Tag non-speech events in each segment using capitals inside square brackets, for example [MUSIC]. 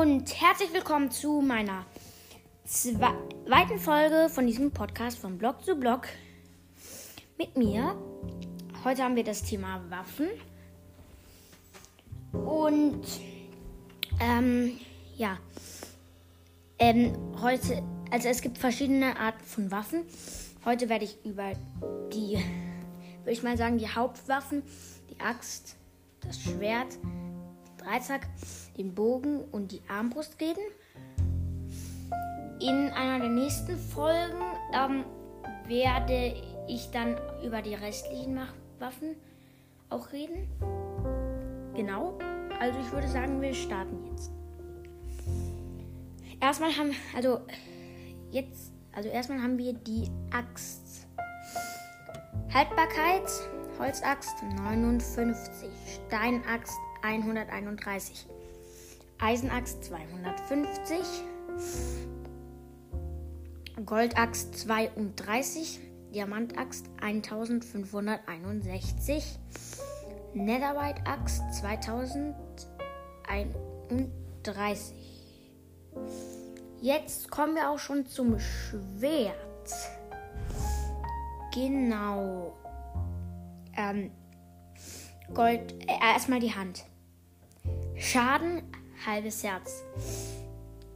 und herzlich willkommen zu meiner zweiten Folge von diesem Podcast von Blog zu Blog mit mir. Heute haben wir das Thema Waffen. Und ähm, ja, ähm, heute, also es gibt verschiedene Arten von Waffen. Heute werde ich über die, [LAUGHS] würde ich mal sagen, die Hauptwaffen, die Axt, das Schwert, Dreizack, den Bogen und die Armbrust reden. In einer der nächsten Folgen ähm, werde ich dann über die restlichen Waffen auch reden. Genau. Also ich würde sagen, wir starten jetzt. Erstmal haben, also jetzt, also erstmal haben wir die Axt. Haltbarkeit, Holzaxt 59, Steinaxt 131, Eisenaxt 250, Goldaxt 32, Diamantaxt 1561, Netherite Axt 2031. Jetzt kommen wir auch schon zum Schwert. Genau. Ähm, Gold. Äh, erstmal die Hand. Schaden, halbes Herz.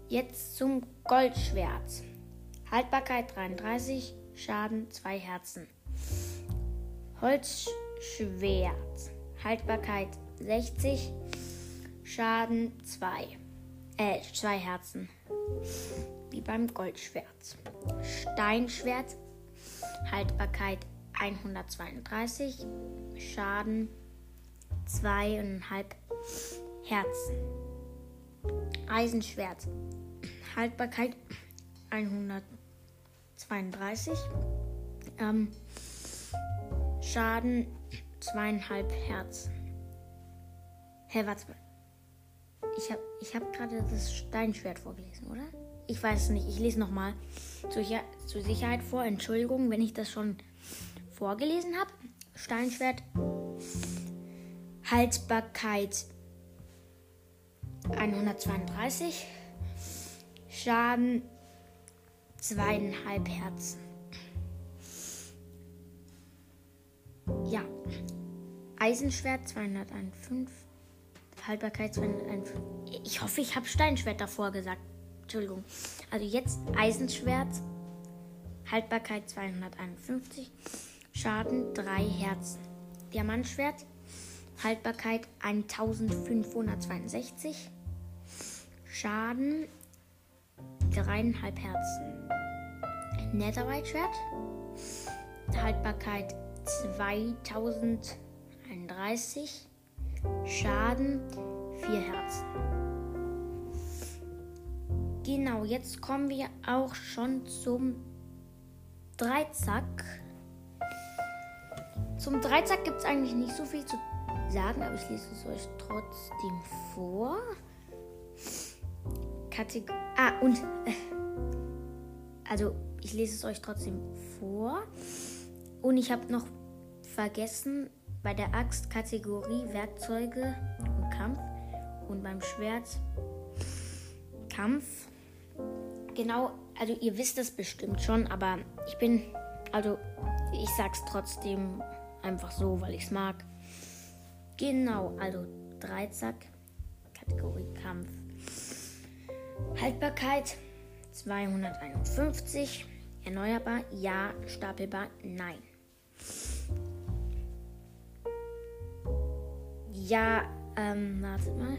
Jetzt zum Goldschwert. Haltbarkeit 33, Schaden 2 Herzen. Holzschwert. Haltbarkeit 60, Schaden 2. Äh, 2 Herzen. Wie beim Goldschwert. Steinschwert. Haltbarkeit 132, Schaden 2,5 Herzen. Eisenschwert. Haltbarkeit 132. Ähm, Schaden 2,5 Herzen. Hä, hey, warte mal. Ich habe ich hab gerade das Steinschwert vorgelesen, oder? Ich weiß es nicht. Ich lese nochmal zur, zur Sicherheit vor. Entschuldigung, wenn ich das schon vorgelesen habe. Steinschwert. Haltbarkeit 132. Schaden zweieinhalb Herzen. Ja. Eisenschwert 201,5. Haltbarkeit 201,5. Ich hoffe, ich habe Steinschwert davor gesagt. Entschuldigung. Also jetzt Eisenschwert. Haltbarkeit 251. Schaden 3 Herzen. Diamantschwert. Haltbarkeit 1562. Schaden 3,5 Herzen. Netherite-Schwert. Haltbarkeit 2031. Schaden 4 Herzen. Genau, jetzt kommen wir auch schon zum Dreizack. Zum Dreizack gibt es eigentlich nicht so viel zu sagen, aber ich lese es euch trotzdem vor. Kategor ah, und. Äh, also, ich lese es euch trotzdem vor. Und ich habe noch vergessen, bei der Axt Kategorie Werkzeuge und Kampf und beim Schwert Kampf. Genau, also ihr wisst es bestimmt schon, aber ich bin, also ich sag's trotzdem einfach so, weil ich es mag. Genau, also Dreizack, Kategorie Kampf. Haltbarkeit 251. Erneuerbar, ja. Stapelbar, nein. Ja, ähm, warte mal.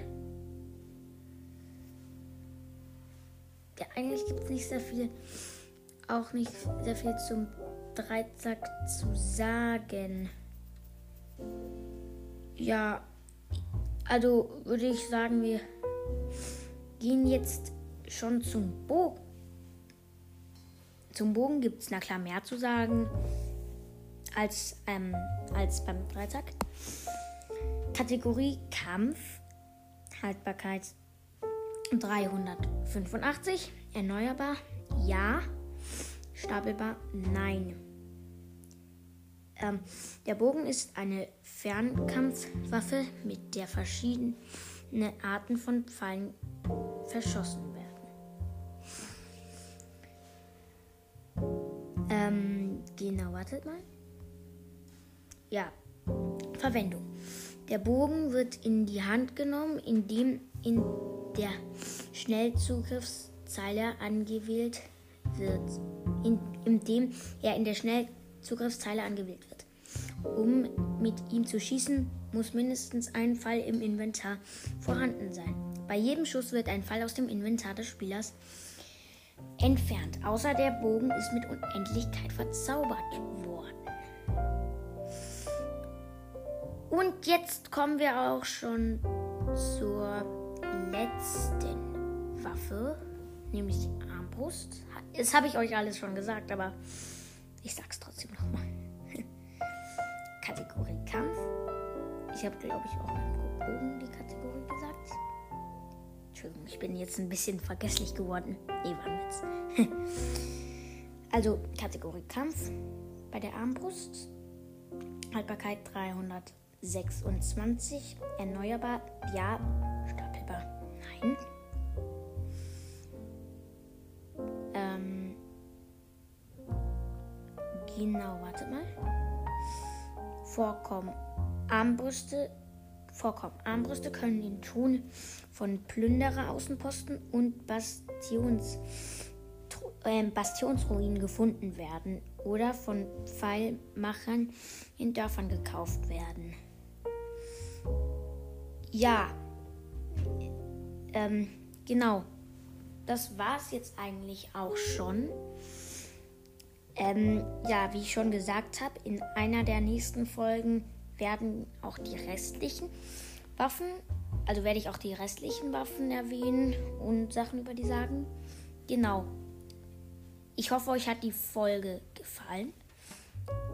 Ja, eigentlich gibt es nicht sehr viel, auch nicht sehr viel zum Dreizack zu sagen. Ja, also würde ich sagen, wir gehen jetzt schon zum Bogen. Zum Bogen gibt es na klar mehr zu sagen als, ähm, als beim Dreizack. Kategorie Kampf, Haltbarkeit 385, erneuerbar, ja, stapelbar, nein. Ähm, der Bogen ist eine Fernkampfwaffe, mit der verschiedene Arten von Pfeilen verschossen werden. Ähm, genau, wartet mal. Ja, Verwendung. Der Bogen wird in die Hand genommen, indem in der Schnellzugriffszeile angewählt wird, in, indem er in der Schnellzugriffszeile angewählt wird. Um mit ihm zu schießen, muss mindestens ein Pfeil im Inventar vorhanden sein. Bei jedem Schuss wird ein Pfeil aus dem Inventar des Spielers entfernt, außer der Bogen ist mit Unendlichkeit verzaubert worden. Und jetzt kommen wir auch schon zur letzten Waffe, nämlich die Armbrust. Das habe ich euch alles schon gesagt, aber ich sag's trotzdem nochmal. [LAUGHS] Kategorie. Ich habe, glaube ich, auch beim oben die Kategorie gesagt. Entschuldigung, ich bin jetzt ein bisschen vergesslich geworden. Nee, war Witz. also, Kategorie Kampf bei der Armbrust. Haltbarkeit 326. Erneuerbar, ja. Stapelbar, nein. Vorkommen. Armbrüste vorkommen. Armbrüste können in Ton von Plünderer-Außenposten und Bastions, äh, Bastionsruinen gefunden werden oder von Pfeilmachern in Dörfern gekauft werden. Ja, ähm, genau. Das war es jetzt eigentlich auch schon. Ähm, ja, wie ich schon gesagt habe, in einer der nächsten Folgen werden auch die restlichen Waffen, also werde ich auch die restlichen Waffen erwähnen und Sachen über die sagen. Genau. Ich hoffe, euch hat die Folge gefallen.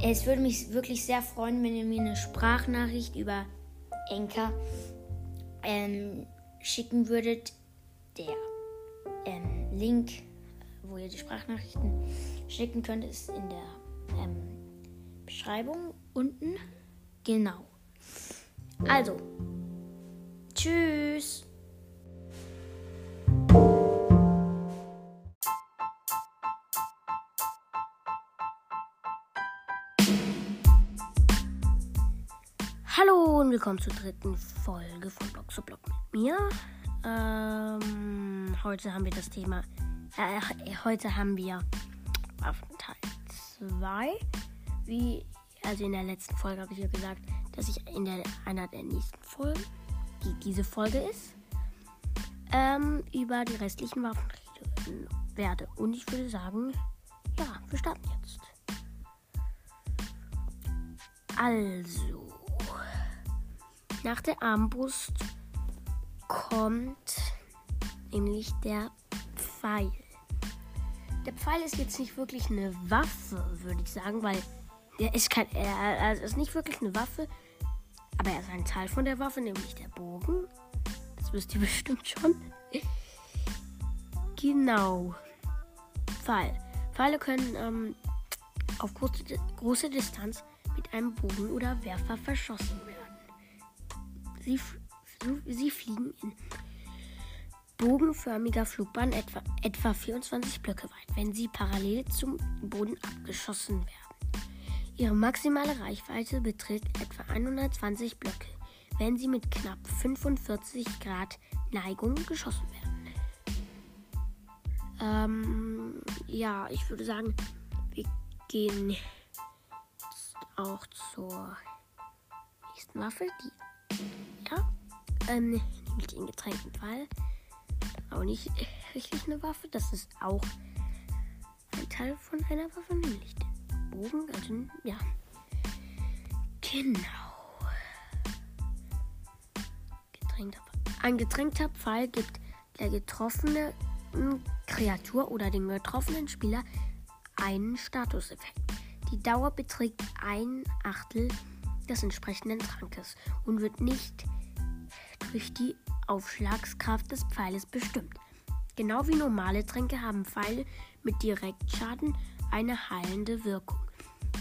Es würde mich wirklich sehr freuen, wenn ihr mir eine Sprachnachricht über Enker ähm, schicken würdet. Der ähm, Link, wo ihr die Sprachnachrichten schicken könnt, ist in der ähm, Beschreibung unten. Genau. Also, tschüss. Hallo und willkommen zur dritten Folge von Block zu Block mit mir. Ähm, heute haben wir das Thema, äh, heute haben wir Waffenteil 2. Wie also in der letzten Folge habe ich ja gesagt, dass ich in der, einer der nächsten Folgen, die diese Folge ist, ähm, über die restlichen Waffen reden werde. Und ich würde sagen, ja, wir starten jetzt. Also, nach der Armbrust kommt nämlich der Pfeil. Der Pfeil ist jetzt nicht wirklich eine Waffe, würde ich sagen, weil er ist, kein, er, ist nicht wirklich eine Waffe, aber er ist ein Teil von der Waffe, nämlich der Bogen. Das wisst ihr [LAUGHS] bestimmt schon. genau. Pfeil. Pfeile können ähm, auf große, große Distanz mit einem Bogen oder Werfer verschossen werden. Sie, sie fliegen in bogenförmiger Flugbahn etwa, etwa 24 Blöcke weit, wenn sie parallel zum Boden abgeschossen werden. Ihre maximale Reichweite beträgt etwa 120 Blöcke, wenn sie mit knapp 45 Grad Neigung geschossen werden. Ähm, ja, ich würde sagen, wir gehen auch zur nächsten Waffe, die, ja, ähm, nämlich den getränkten Pfeil. Auch nicht richtig eine Waffe, das ist auch ein Teil von einer Waffe, nämlich der Bogen. Also, ja. Genau. Getränkter Ein getränkter Pfeil gibt der getroffenen Kreatur oder dem getroffenen Spieler einen Statuseffekt. Die Dauer beträgt ein Achtel des entsprechenden Trankes und wird nicht durch die Aufschlagskraft des Pfeiles bestimmt. Genau wie normale Tränke haben Pfeile mit Direktschaden eine heilende Wirkung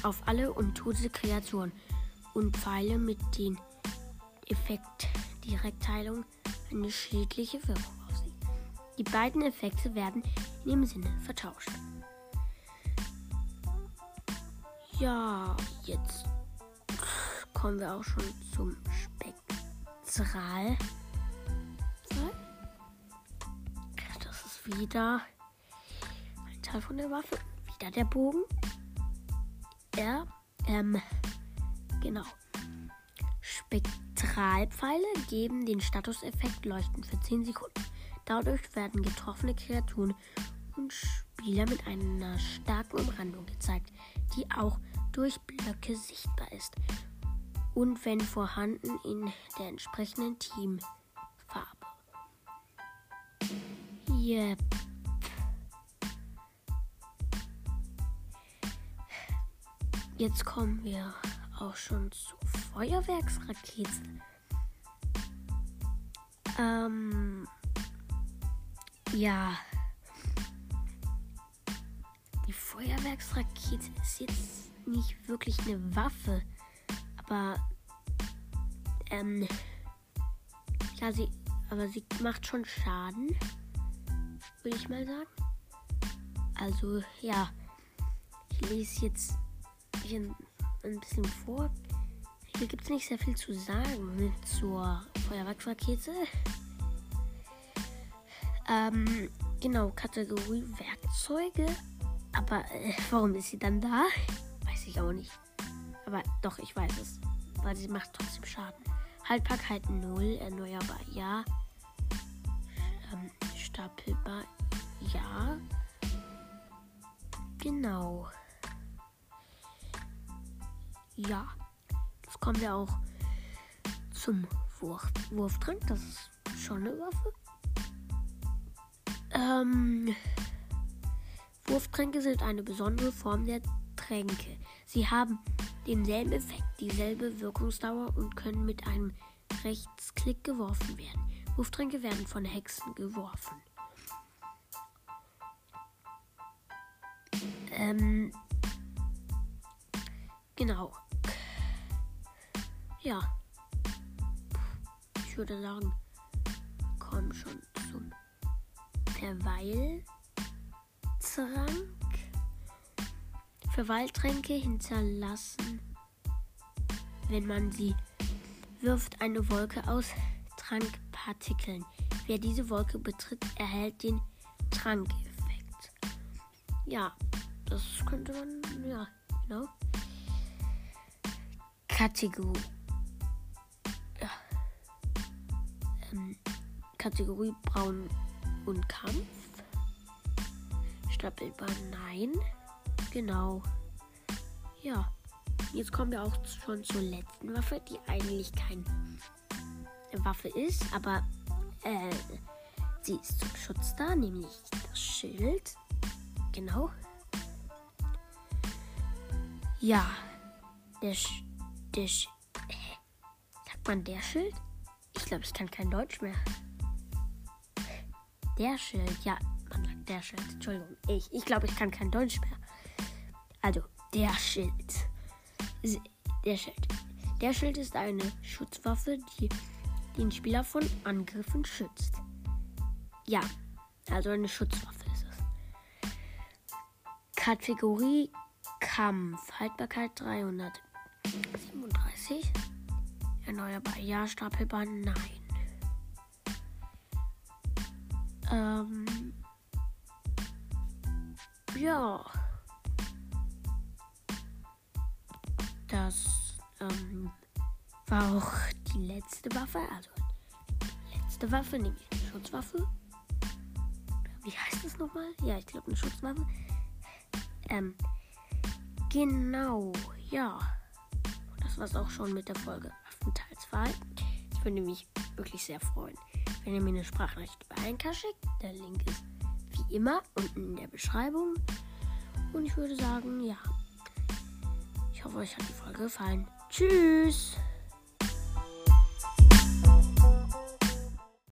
auf alle untote Kreaturen und Pfeile mit dem Effekt Direktheilung eine schädliche Wirkung auf sie. Die beiden Effekte werden in dem Sinne vertauscht. Ja, jetzt kommen wir auch schon zum Spektral. Wieder ein Teil von der Waffe. Wieder der Bogen. Ja, ähm, genau. Spektralpfeile geben den Statuseffekt Leuchten für 10 Sekunden. Dadurch werden getroffene Kreaturen und Spieler mit einer starken Umrandung gezeigt, die auch durch Blöcke sichtbar ist und wenn vorhanden in der entsprechenden Teamfarbe. Yep. Jetzt kommen wir auch schon zur Feuerwerksrakete. Ähm, ja. Die Feuerwerksrakete ist jetzt nicht wirklich eine Waffe, aber ähm, ja, sie, aber sie macht schon Schaden, würde ich mal sagen. Also ja, ich lese jetzt hier ein bisschen vor. Hier gibt es nicht sehr viel zu sagen zur Feuerwerksrakete. Ähm, genau, Kategorie Werkzeuge. Aber äh, warum ist sie dann da? Weiß ich auch nicht. Aber doch, ich weiß es. Weil sie macht trotzdem Schaden. Haltbarkeit 0, erneuerbar ja. Stapelbar ja. Genau. Ja. Jetzt kommen wir auch zum Wurf Wurftrank. Das ist schon eine Waffe. Ähm, Wurftränke sind eine besondere Form der Tränke. Sie haben denselben Effekt, dieselbe Wirkungsdauer und können mit einem Rechtsklick geworfen werden. Wurftränke werden von Hexen geworfen. Ähm, genau. Ja. Ich würde sagen, kommen schon zum Verweiltrank. Verweiltränke hinterlassen, wenn man sie wirft, eine Wolke aus Trankpartikeln. Wer diese Wolke betritt, erhält den Trankeffekt. Ja, das könnte man, ja, genau. Kategorie. Ja. Ähm, Kategorie Braun und Kampf. Stapelbar Nein. Genau. Ja. Jetzt kommen wir auch schon zur letzten Waffe, die eigentlich keine Waffe ist, aber äh, sie ist zum Schutz da, nämlich das Schild. Genau. Ja. Der, Sch der Sch? Sagt man der Schild? Ich glaube, ich kann kein Deutsch mehr. Der Schild, ja, man sagt der Schild. Entschuldigung, ich, ich glaube, ich kann kein Deutsch mehr. Also, der Schild. Der Schild. Der Schild ist eine Schutzwaffe, die den Spieler von Angriffen schützt. Ja, also eine Schutzwaffe ist es. Kategorie Kampf. Haltbarkeit 337. Erneuerbar ja, stapelbar nein. Ähm. Ja. Das ähm, war auch die letzte Waffe. Also die letzte Waffe, nämlich eine Schutzwaffe. Wie heißt das nochmal? Ja, ich glaube eine Schutzwaffe. Ähm, genau, ja. Das war es auch schon mit der Folge Waffen Teil 2. Ich würde mich wirklich sehr freuen, wenn ihr mir eine Sprachnachricht über Einka schickt. Der Link ist wie immer unten in der Beschreibung. Und ich würde sagen, ja. Ich hoffe, euch hat die Folge gefallen. Tschüss!